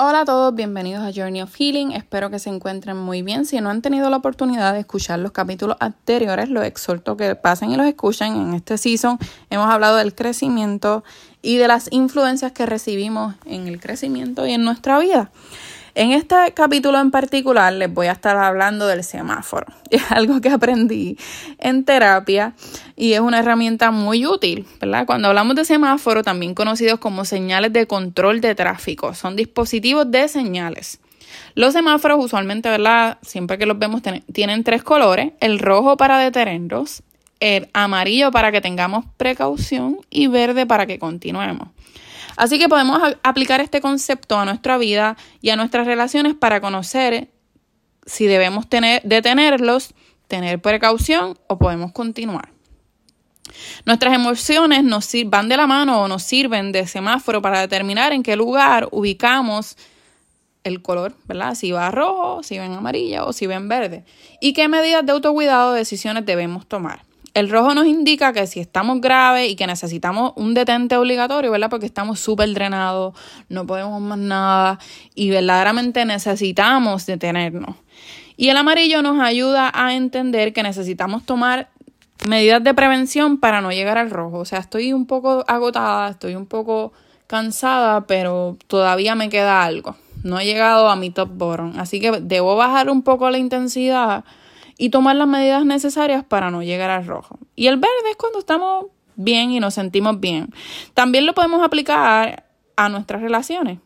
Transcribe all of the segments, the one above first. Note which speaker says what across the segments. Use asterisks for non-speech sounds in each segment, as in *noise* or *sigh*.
Speaker 1: Hola a todos, bienvenidos a Journey of Healing. Espero que se encuentren muy bien. Si no han tenido la oportunidad de escuchar los capítulos anteriores, los exhorto que pasen y los escuchen. En este season hemos hablado del crecimiento y de las influencias que recibimos en el crecimiento y en nuestra vida. En este capítulo en particular les voy a estar hablando del semáforo. *laughs* Es algo que aprendí en terapia y es una herramienta muy útil, ¿verdad? Cuando hablamos de semáforo, también conocidos como señales de control de tráfico, son dispositivos de señales. Los semáforos usualmente, ¿verdad? Siempre que los vemos tienen tres colores, el rojo para detenernos, el amarillo para que tengamos precaución y verde para que continuemos. Así que podemos aplicar este concepto a nuestra vida y a nuestras relaciones para conocer si debemos tener, detenerlos, tener precaución o podemos continuar. Nuestras emociones nos van de la mano o nos sirven de semáforo para determinar en qué lugar ubicamos el color, ¿verdad? Si va rojo, si va en amarilla o si va en verde. Y qué medidas de autocuidado o decisiones debemos tomar. El rojo nos indica que si estamos graves y que necesitamos un detente obligatorio, ¿verdad? Porque estamos súper drenados, no podemos más nada y verdaderamente necesitamos detenernos. Y el amarillo nos ayuda a entender que necesitamos tomar medidas de prevención para no llegar al rojo. O sea, estoy un poco agotada, estoy un poco cansada, pero todavía me queda algo. No he llegado a mi top bottom. Así que debo bajar un poco la intensidad y tomar las medidas necesarias para no llegar al rojo. Y el verde es cuando estamos bien y nos sentimos bien. También lo podemos aplicar a nuestras relaciones.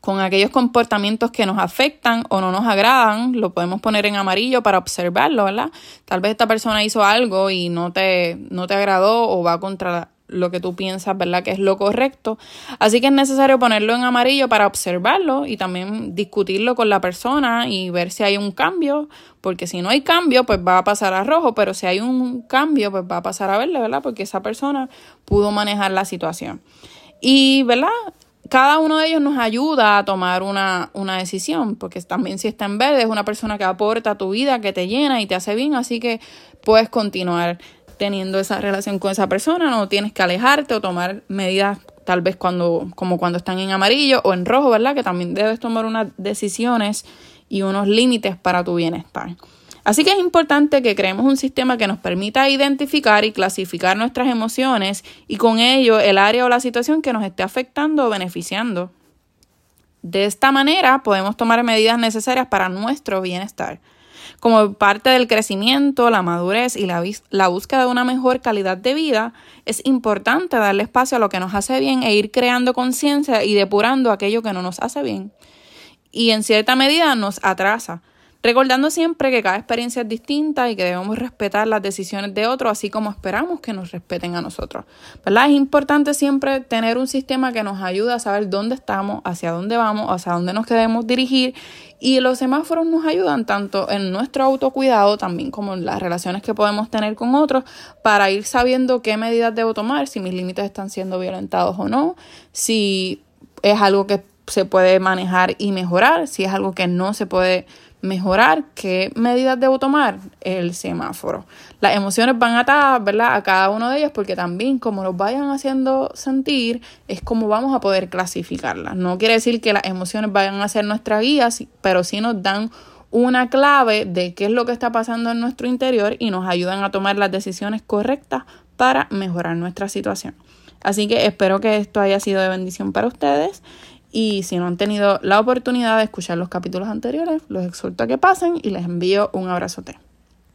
Speaker 1: Con aquellos comportamientos que nos afectan o no nos agradan, lo podemos poner en amarillo para observarlo, ¿verdad? Tal vez esta persona hizo algo y no te, no te agradó o va contra lo que tú piensas, ¿verdad? Que es lo correcto. Así que es necesario ponerlo en amarillo para observarlo y también discutirlo con la persona y ver si hay un cambio, porque si no hay cambio, pues va a pasar a rojo, pero si hay un cambio, pues va a pasar a verde, ¿verdad? Porque esa persona pudo manejar la situación. Y, ¿verdad? Cada uno de ellos nos ayuda a tomar una, una decisión, porque también si está en verde es una persona que aporta a tu vida, que te llena y te hace bien, así que puedes continuar teniendo esa relación con esa persona, no tienes que alejarte o tomar medidas tal vez cuando, como cuando están en amarillo o en rojo, ¿verdad? Que también debes tomar unas decisiones y unos límites para tu bienestar. Así que es importante que creemos un sistema que nos permita identificar y clasificar nuestras emociones y con ello el área o la situación que nos esté afectando o beneficiando. De esta manera podemos tomar medidas necesarias para nuestro bienestar. Como parte del crecimiento, la madurez y la, la, búsqueda de una mejor calidad de vida, es importante darle espacio a lo que nos hace bien e ir creando conciencia y depurando aquello que no nos hace bien. Y en cierta medida nos atrasa recordando siempre que cada experiencia es distinta y que debemos respetar las decisiones de otros, así como esperamos que nos respeten a nosotros. ¿Verdad? Es importante siempre tener un sistema que nos ayude a saber dónde estamos, hacia dónde vamos, hacia dónde nos queremos dirigir y los semáforos nos ayudan tanto en nuestro autocuidado, también como en las relaciones que podemos tener con otros, para ir sabiendo qué medidas debo tomar, si mis límites están siendo violentados o no, si es algo que se puede manejar y mejorar, si es algo que no se puede mejorar, ¿qué medidas debo tomar? El semáforo. Las emociones van atadas, ¿verdad? A cada uno de ellos porque también como los vayan haciendo sentir es como vamos a poder clasificarlas. No quiere decir que las emociones vayan a ser nuestra guía, pero sí nos dan una clave de qué es lo que está pasando en nuestro interior y nos ayudan a tomar las decisiones correctas para mejorar nuestra situación. Así que espero que esto haya sido de bendición para ustedes y si no han tenido la oportunidad de escuchar los capítulos anteriores, los exhorto a que pasen y les envío un abrazote.